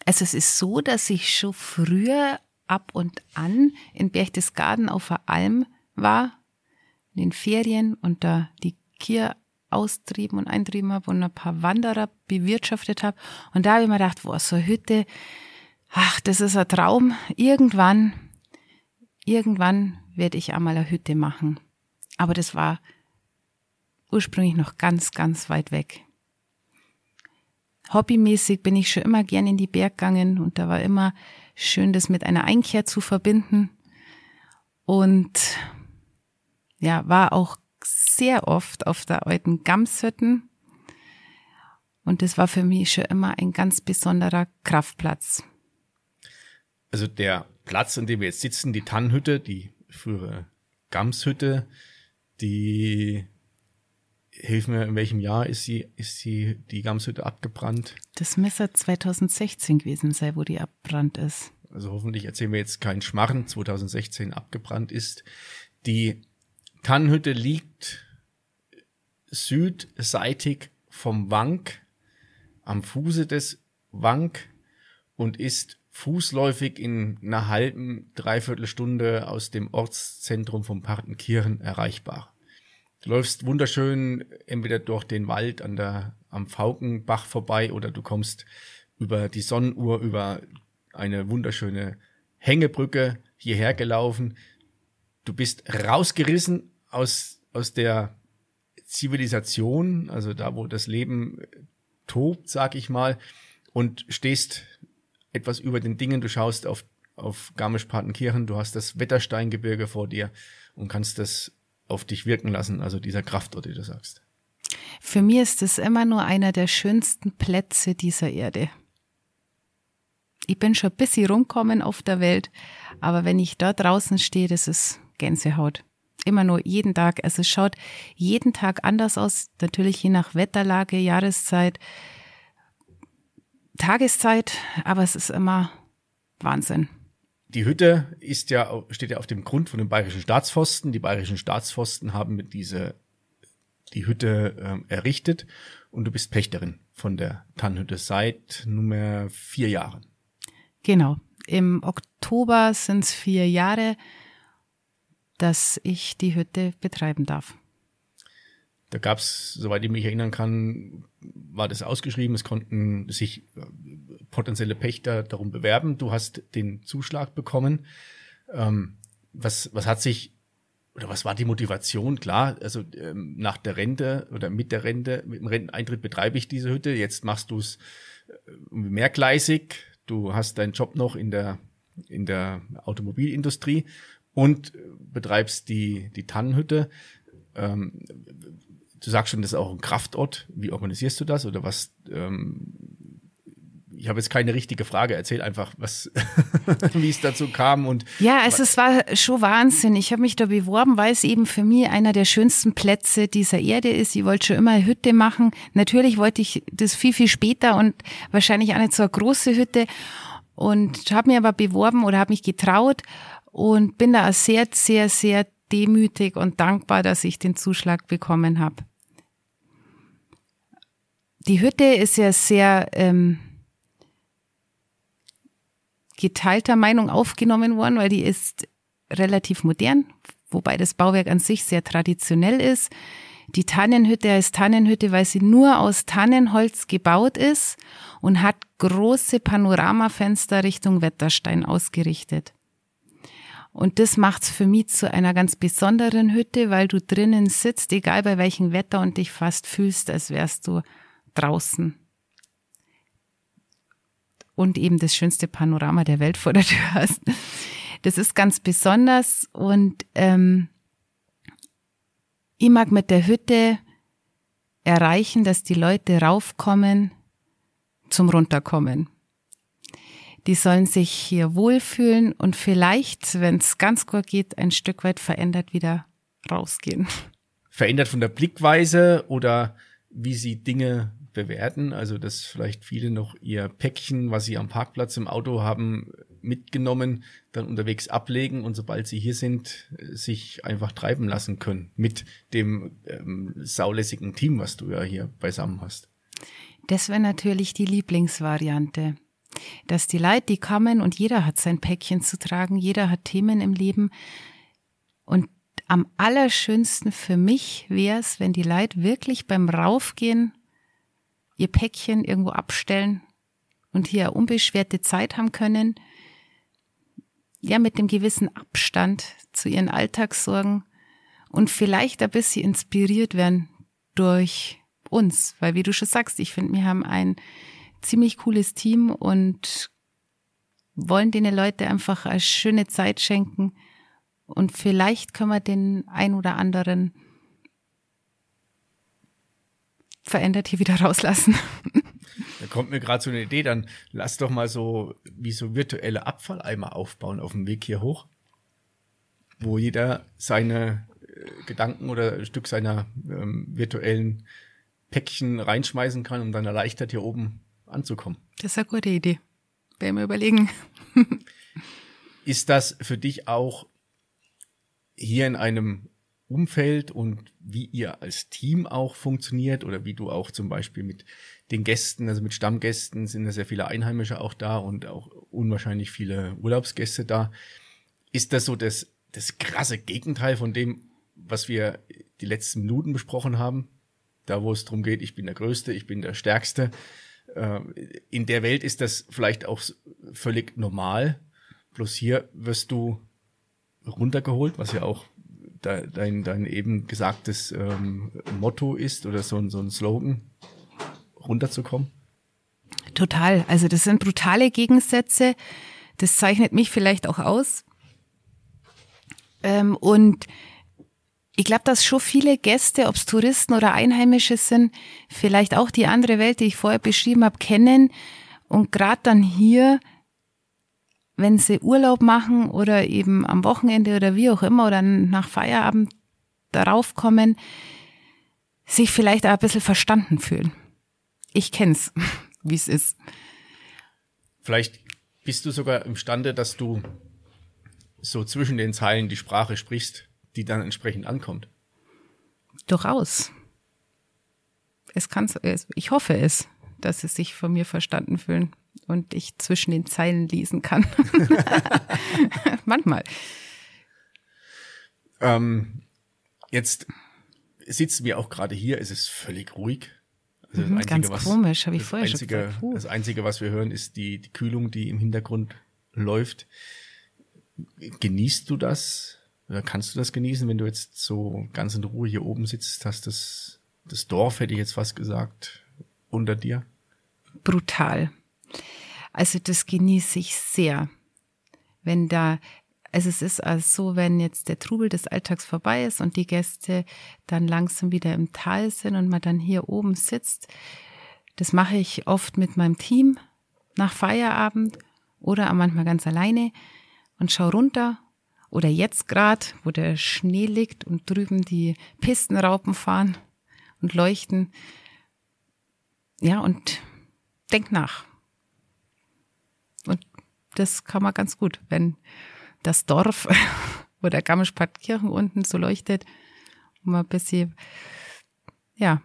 Also es ist so, dass ich schon früher ab und an in Berchtesgaden auf der Alm war, in den Ferien und da die Kier austrieben und eintrieben habe und ein paar Wanderer bewirtschaftet habe. Und da habe ich mir gedacht, wo so eine Hütte, ach, das ist ein Traum. Irgendwann, irgendwann werde ich einmal eine Hütte machen. Aber das war ursprünglich noch ganz, ganz weit weg. Hobbymäßig bin ich schon immer gern in die Berg gegangen und da war immer schön, das mit einer Einkehr zu verbinden. Und ja, war auch sehr oft auf der alten Gamshütten. Und das war für mich schon immer ein ganz besonderer Kraftplatz. Also der Platz, an dem wir jetzt sitzen, die Tannhütte, die frühere Gamshütte, die Hilf mir, in welchem Jahr ist sie, ist sie, die Gamshütte abgebrannt? Das müsste 2016 gewesen sein, wo die abbrannt ist. Also hoffentlich erzählen wir jetzt keinen Schmarren, 2016 abgebrannt ist. Die Tannenhütte liegt südseitig vom Wank, am Fuße des Wank und ist fußläufig in einer halben, dreiviertel Stunde aus dem Ortszentrum von Partenkirchen erreichbar. Du läufst wunderschön entweder durch den Wald an der, am Faukenbach vorbei oder du kommst über die Sonnenuhr, über eine wunderschöne Hängebrücke hierher gelaufen. Du bist rausgerissen aus, aus der Zivilisation, also da, wo das Leben tobt, sag ich mal, und stehst etwas über den Dingen. Du schaust auf, auf Garmisch-Partenkirchen, du hast das Wettersteingebirge vor dir und kannst das auf dich wirken lassen, also dieser Kraftort, die du sagst? Für mich ist es immer nur einer der schönsten Plätze dieser Erde. Ich bin schon ein bisschen rumkommen auf der Welt, aber wenn ich da draußen stehe, das ist Gänsehaut. Immer nur jeden Tag. Also es schaut jeden Tag anders aus, natürlich je nach Wetterlage, Jahreszeit, Tageszeit, aber es ist immer Wahnsinn. Die Hütte ist ja, steht ja auf dem Grund von den bayerischen Staatsforsten. Die bayerischen Staatsforsten haben diese, die Hütte äh, errichtet und du bist Pächterin von der Tannhütte seit nunmehr vier Jahren. Genau. Im Oktober sind es vier Jahre, dass ich die Hütte betreiben darf. Da gab es, soweit ich mich erinnern kann, war das ausgeschrieben. Es konnten sich äh, potenzielle Pächter darum bewerben. Du hast den Zuschlag bekommen. Ähm, was, was hat sich oder was war die Motivation? Klar, also ähm, nach der Rente oder mit der Rente, mit dem Renteneintritt betreibe ich diese Hütte. Jetzt machst du es äh, mehrgleisig. Du hast deinen Job noch in der in der Automobilindustrie und betreibst die die Tannenhütte. Ähm, du sagst schon, das ist auch ein Kraftort. Wie organisierst du das oder was? Ähm, ich habe jetzt keine richtige Frage. Erzähl einfach, was, wie es dazu kam und. Ja, also es war schon Wahnsinn. Ich habe mich da beworben, weil es eben für mich einer der schönsten Plätze dieser Erde ist. Ich wollte schon immer eine Hütte machen. Natürlich wollte ich das viel, viel später und wahrscheinlich auch nicht so eine große Hütte. Und habe mir aber beworben oder habe mich getraut und bin da sehr, sehr, sehr demütig und dankbar, dass ich den Zuschlag bekommen habe. Die Hütte ist ja sehr ähm, geteilter Meinung aufgenommen worden, weil die ist relativ modern, wobei das Bauwerk an sich sehr traditionell ist. Die Tannenhütte heißt Tannenhütte, weil sie nur aus Tannenholz gebaut ist und hat große Panoramafenster Richtung Wetterstein ausgerichtet. Und das macht's für mich zu einer ganz besonderen Hütte, weil du drinnen sitzt, egal bei welchem Wetter und dich fast fühlst, als wärst du draußen. Und eben das schönste Panorama der Welt vor der Tür hast. Das ist ganz besonders und ähm, ich mag mit der Hütte erreichen, dass die Leute raufkommen zum Runterkommen. Die sollen sich hier wohlfühlen und vielleicht, wenn es ganz gut geht, ein Stück weit verändert wieder rausgehen. Verändert von der Blickweise oder wie sie Dinge bewerten. Also, dass vielleicht viele noch ihr Päckchen, was sie am Parkplatz im Auto haben, mitgenommen, dann unterwegs ablegen und sobald sie hier sind, sich einfach treiben lassen können mit dem ähm, saulässigen Team, was du ja hier beisammen hast. Das wäre natürlich die Lieblingsvariante. Dass die Leute, die kommen und jeder hat sein Päckchen zu tragen, jeder hat Themen im Leben. Und am allerschönsten für mich wäre es, wenn die Leute wirklich beim Raufgehen ihr Päckchen irgendwo abstellen und hier unbeschwerte Zeit haben können, ja, mit dem gewissen Abstand zu ihren Alltagssorgen und vielleicht ein bisschen inspiriert werden durch uns, weil wie du schon sagst, ich finde, wir haben ein ziemlich cooles Team und wollen den Leute einfach eine schöne Zeit schenken. Und vielleicht können wir den ein oder anderen verändert hier wieder rauslassen. Da kommt mir gerade so eine Idee, dann lass doch mal so wie so virtuelle Abfalleimer aufbauen auf dem Weg hier hoch, wo jeder seine äh, Gedanken oder ein Stück seiner ähm, virtuellen Päckchen reinschmeißen kann, um dann erleichtert hier oben anzukommen. Das ist eine gute Idee. Werden wir überlegen. ist das für dich auch hier in einem Umfeld und wie ihr als Team auch funktioniert oder wie du auch zum Beispiel mit den Gästen, also mit Stammgästen sind ja sehr viele Einheimische auch da und auch unwahrscheinlich viele Urlaubsgäste da. Ist das so das, das krasse Gegenteil von dem, was wir die letzten Minuten besprochen haben? Da, wo es darum geht, ich bin der Größte, ich bin der Stärkste. Äh, in der Welt ist das vielleicht auch völlig normal. Bloß hier wirst du runtergeholt, was ja auch dein, dein eben gesagtes ähm, Motto ist oder so, so ein Slogan, runterzukommen? Total. Also das sind brutale Gegensätze. Das zeichnet mich vielleicht auch aus. Ähm, und ich glaube, dass schon viele Gäste, ob es Touristen oder Einheimische sind, vielleicht auch die andere Welt, die ich vorher beschrieben habe, kennen. Und gerade dann hier wenn sie Urlaub machen oder eben am Wochenende oder wie auch immer oder nach Feierabend darauf kommen, sich vielleicht auch ein bisschen verstanden fühlen. Ich kenn's, wie es ist. Vielleicht bist du sogar imstande, dass du so zwischen den Zeilen die Sprache sprichst, die dann entsprechend ankommt. Durchaus. Es kann, ich hoffe es, dass sie sich von mir verstanden fühlen und ich zwischen den Zeilen lesen kann. Manchmal. Ähm, jetzt sitzen wir auch gerade hier, es ist völlig ruhig. Also mhm, Einzige, ganz was, komisch, habe ich vorher einzige, schon gesagt. Das Einzige, was wir hören, ist die, die Kühlung, die im Hintergrund läuft. Genießt du das? Oder kannst du das genießen, wenn du jetzt so ganz in Ruhe hier oben sitzt? Hast das, das Dorf, hätte ich jetzt fast gesagt, unter dir? Brutal. Also das genieße ich sehr. Wenn da, also es ist also so, wenn jetzt der Trubel des Alltags vorbei ist und die Gäste dann langsam wieder im Tal sind und man dann hier oben sitzt, das mache ich oft mit meinem Team nach Feierabend oder manchmal ganz alleine und schau runter oder jetzt gerade, wo der Schnee liegt und drüben die Pistenraupen fahren und leuchten. Ja, und denk nach das kann man ganz gut, wenn das Dorf oder Garmisch-Partenkirchen unten so leuchtet und man ein bisschen, ja,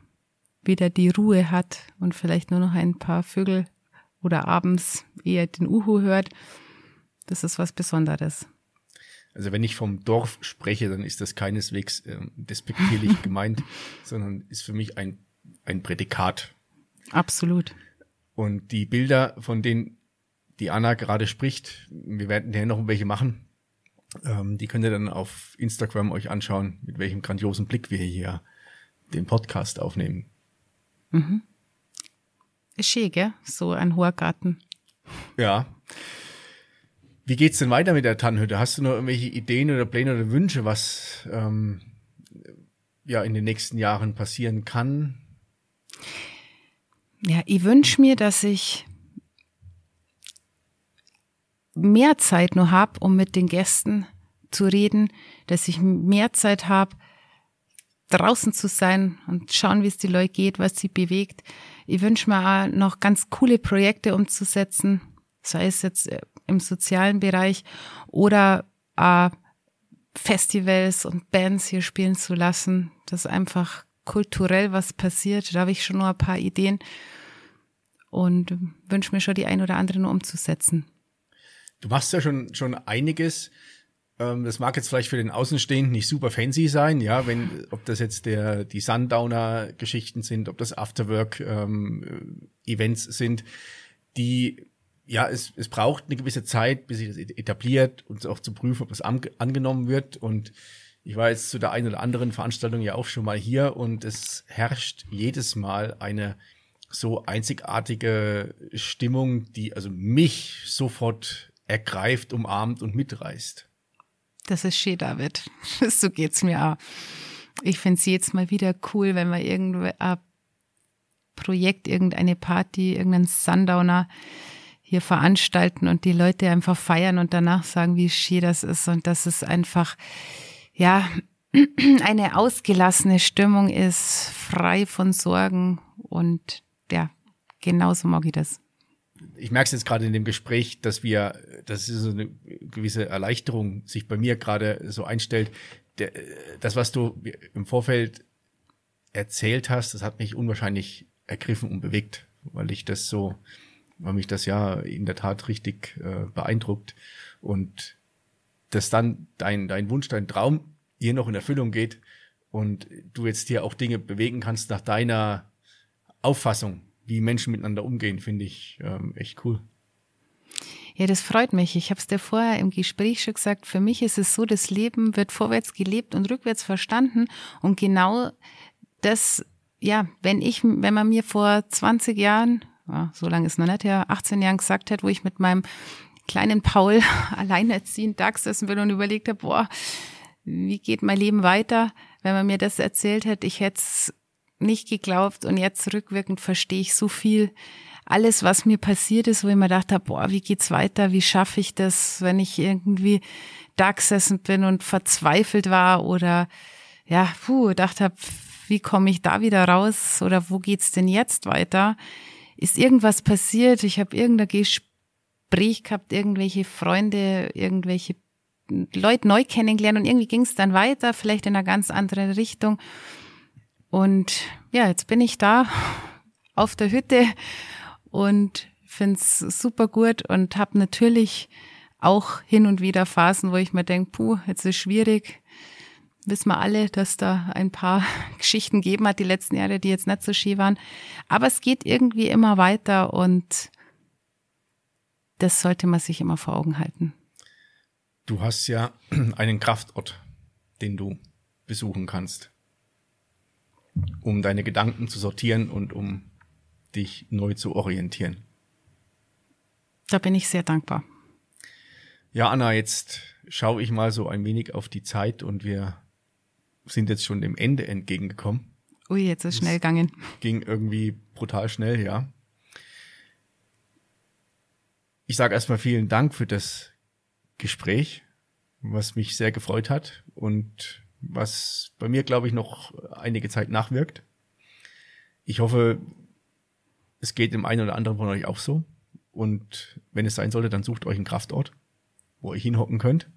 wieder die Ruhe hat und vielleicht nur noch ein paar Vögel oder abends eher den Uhu hört. Das ist was Besonderes. Also wenn ich vom Dorf spreche, dann ist das keineswegs äh, despektierlich gemeint, sondern ist für mich ein, ein Prädikat. Absolut. Und die Bilder, von denen die Anna gerade spricht. Wir werden hier noch welche machen. Ähm, die könnt ihr dann auf Instagram euch anschauen, mit welchem grandiosen Blick wir hier den Podcast aufnehmen. Mhm. Ist schön, gell? So ein hoher Garten. Ja. Wie geht's denn weiter mit der Tannhütte? Hast du noch irgendwelche Ideen oder Pläne oder Wünsche, was ähm, ja in den nächsten Jahren passieren kann? Ja, ich wünsche mir, dass ich mehr Zeit nur habe, um mit den Gästen zu reden, dass ich mehr Zeit habe, draußen zu sein und schauen, wie es die Leute geht, was sie bewegt. Ich wünsche mir auch noch ganz coole Projekte umzusetzen, sei es jetzt äh, im sozialen Bereich oder äh, Festivals und Bands hier spielen zu lassen, dass einfach kulturell was passiert. Da habe ich schon noch ein paar Ideen und wünsche mir schon die ein oder andere nur umzusetzen. Du machst ja schon, schon einiges. Ähm, das mag jetzt vielleicht für den Außenstehenden nicht super fancy sein, ja, wenn, ob das jetzt der, die Sundowner-Geschichten sind, ob das Afterwork-Events ähm, sind, die ja, es, es braucht eine gewisse Zeit, bis sich das etabliert und auch zu prüfen, ob es an, angenommen wird. Und ich war jetzt zu der einen oder anderen Veranstaltung ja auch schon mal hier und es herrscht jedes Mal eine so einzigartige Stimmung, die also mich sofort ergreift, umarmt und mitreißt. Das ist schön, David. so geht's mir auch. Ich finde es jetzt mal wieder cool, wenn wir irgendwo ein Projekt, irgendeine Party, irgendeinen Sundowner hier veranstalten und die Leute einfach feiern und danach sagen, wie schön das ist und dass es einfach, ja, eine ausgelassene Stimmung ist, frei von Sorgen und ja, genauso mag ich das ich merke es jetzt gerade in dem Gespräch, dass wir, dass so eine gewisse Erleichterung sich bei mir gerade so einstellt. Der, das, was du im Vorfeld erzählt hast, das hat mich unwahrscheinlich ergriffen und bewegt, weil ich das so, weil mich das ja in der Tat richtig äh, beeindruckt und dass dann dein, dein Wunsch, dein Traum hier noch in Erfüllung geht und du jetzt hier auch Dinge bewegen kannst nach deiner Auffassung wie Menschen miteinander umgehen, finde ich ähm, echt cool. Ja, das freut mich. Ich habe es dir vorher im Gespräch schon gesagt. Für mich ist es so, das Leben wird vorwärts gelebt und rückwärts verstanden. Und genau das, ja, wenn ich, wenn man mir vor 20 Jahren, ja, so lange ist noch nicht her, 18 Jahren gesagt hat, wo ich mit meinem kleinen Paul alleinerziehend da gesessen bin und überlegt habe, boah, wie geht mein Leben weiter? Wenn man mir das erzählt hätte, ich hätte es nicht geglaubt und jetzt rückwirkend verstehe ich so viel. Alles, was mir passiert ist, wo ich mir dachte, boah, wie geht's weiter? Wie schaffe ich das, wenn ich irgendwie da gesessen bin und verzweifelt war oder ja, puh, dachte hab, wie komme ich da wieder raus oder wo geht's denn jetzt weiter? Ist irgendwas passiert? Ich habe irgendein Gespräch gehabt, irgendwelche Freunde, irgendwelche Leute neu kennengelernt und irgendwie ging es dann weiter, vielleicht in einer ganz anderen Richtung. Und ja, jetzt bin ich da auf der Hütte und finde es super gut und habe natürlich auch hin und wieder Phasen, wo ich mir denke, puh, jetzt ist schwierig. Wissen wir alle, dass da ein paar Geschichten gegeben hat die letzten Jahre, die jetzt nicht so schön waren. Aber es geht irgendwie immer weiter und das sollte man sich immer vor Augen halten. Du hast ja einen Kraftort, den du besuchen kannst um deine Gedanken zu sortieren und um dich neu zu orientieren. Da bin ich sehr dankbar. Ja, Anna, jetzt schaue ich mal so ein wenig auf die Zeit und wir sind jetzt schon dem Ende entgegengekommen. Ui, jetzt ist schnell gegangen. Ging irgendwie brutal schnell, ja. Ich sage erstmal vielen Dank für das Gespräch, was mich sehr gefreut hat und was bei mir, glaube ich, noch einige Zeit nachwirkt. Ich hoffe, es geht dem einen oder anderen von euch auch so. Und wenn es sein sollte, dann sucht euch einen Kraftort, wo ihr hinhocken könnt.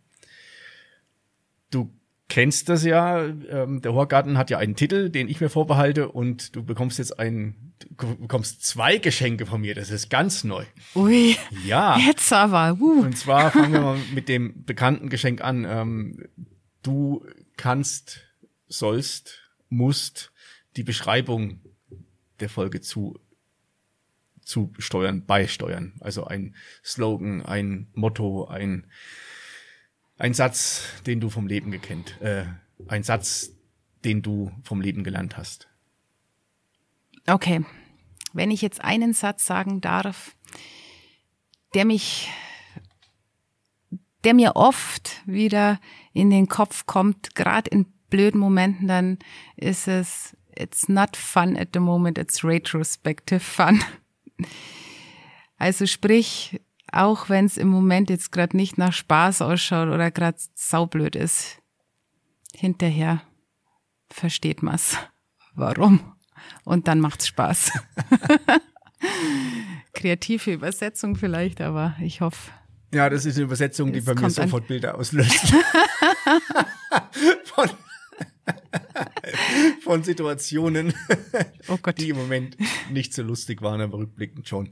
Du kennst das ja, ähm, der Horgarten hat ja einen Titel, den ich mir vorbehalte und du bekommst jetzt einen, du bekommst zwei Geschenke von mir, das ist ganz neu. Ui. Ja. Jetzt aber. Uh. Und zwar fangen wir mal mit dem bekannten Geschenk an. Ähm, du kannst, sollst, musst die Beschreibung der Folge zu zu steuern, beisteuern. Also ein Slogan, ein Motto, ein ein Satz, den du vom Leben gekennt, äh, ein Satz, den du vom Leben gelernt hast. Okay, wenn ich jetzt einen Satz sagen darf, der mich der mir oft wieder in den Kopf kommt, gerade in blöden Momenten, dann ist es, it's not fun at the moment, it's retrospective fun. Also sprich, auch wenn es im Moment jetzt gerade nicht nach Spaß ausschaut oder gerade saublöd ist, hinterher versteht man's. Warum? Und dann macht's Spaß. Kreative Übersetzung vielleicht, aber ich hoffe. Ja, das ist eine Übersetzung, die Es bei mir sofort Bilder auslöst. von, von Situationen, Oh die im Moment nicht so lustig waren, aber rückblickend schon.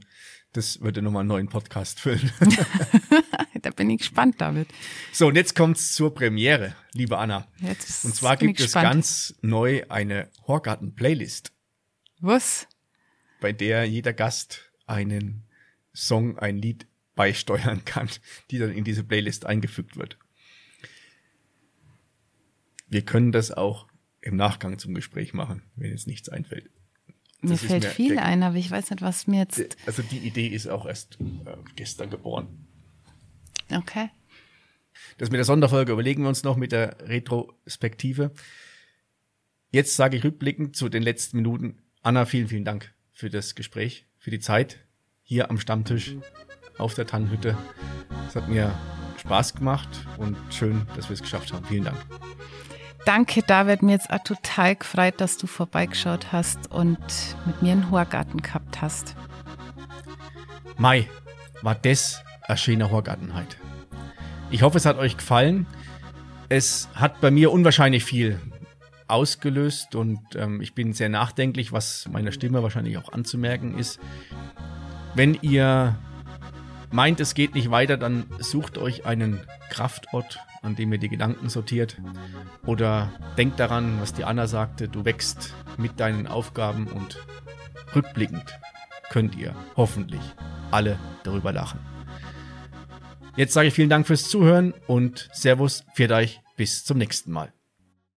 Das würde nochmal einen neuen Podcast füllen. Da bin ich gespannt, David. So, und jetzt kommt's zur Premiere, liebe Anna. Jetzt Und zwar gibt es gespannt. ganz neu eine Horgarten-Playlist, Was? bei der jeder Gast einen Song, ein Lied beisteuern kann, die dann in diese Playlist eingefügt wird. Wir können das auch im Nachgang zum Gespräch machen, wenn jetzt nichts einfällt. Mir Das fällt mir- viel ein, aber ich weiß nicht, was mir jetzt. Also die Idee ist auch erst äh, gestern geboren. Okay. Das mit der Sonderfolge überlegen wir uns noch mit der Retrospektive. Jetzt sage ich rückblickend zu den letzten Minuten. Anna, vielen, vielen Dank für das Gespräch, für die Zeit hier am Stammtisch auf der Tannenhütte. Es hat mir Spaß gemacht und schön, dass wir es geschafft haben. Vielen Dank. Danke, David. Mir jetzt auch total gefreut, dass du vorbeigeschaut hast und mit mir einen Horgarten gehabt hast. Mai, war das ein schöner Horgartenheit. Ich hoffe, es hat euch gefallen. Es hat bei mir unwahrscheinlich viel ausgelöst und ähm, ich bin sehr nachdenklich, was meiner Stimme wahrscheinlich auch anzumerken ist. Wenn ihr meint, es geht nicht weiter, dann sucht euch einen Kraftort, an dem ihr die Gedanken sortiert. Oder denkt daran, was die Anna sagte, du wächst mit deinen Aufgaben und rückblickend könnt ihr hoffentlich alle darüber lachen. Jetzt sage ich vielen Dank fürs Zuhören und Servus, für euch, bis zum nächsten Mal.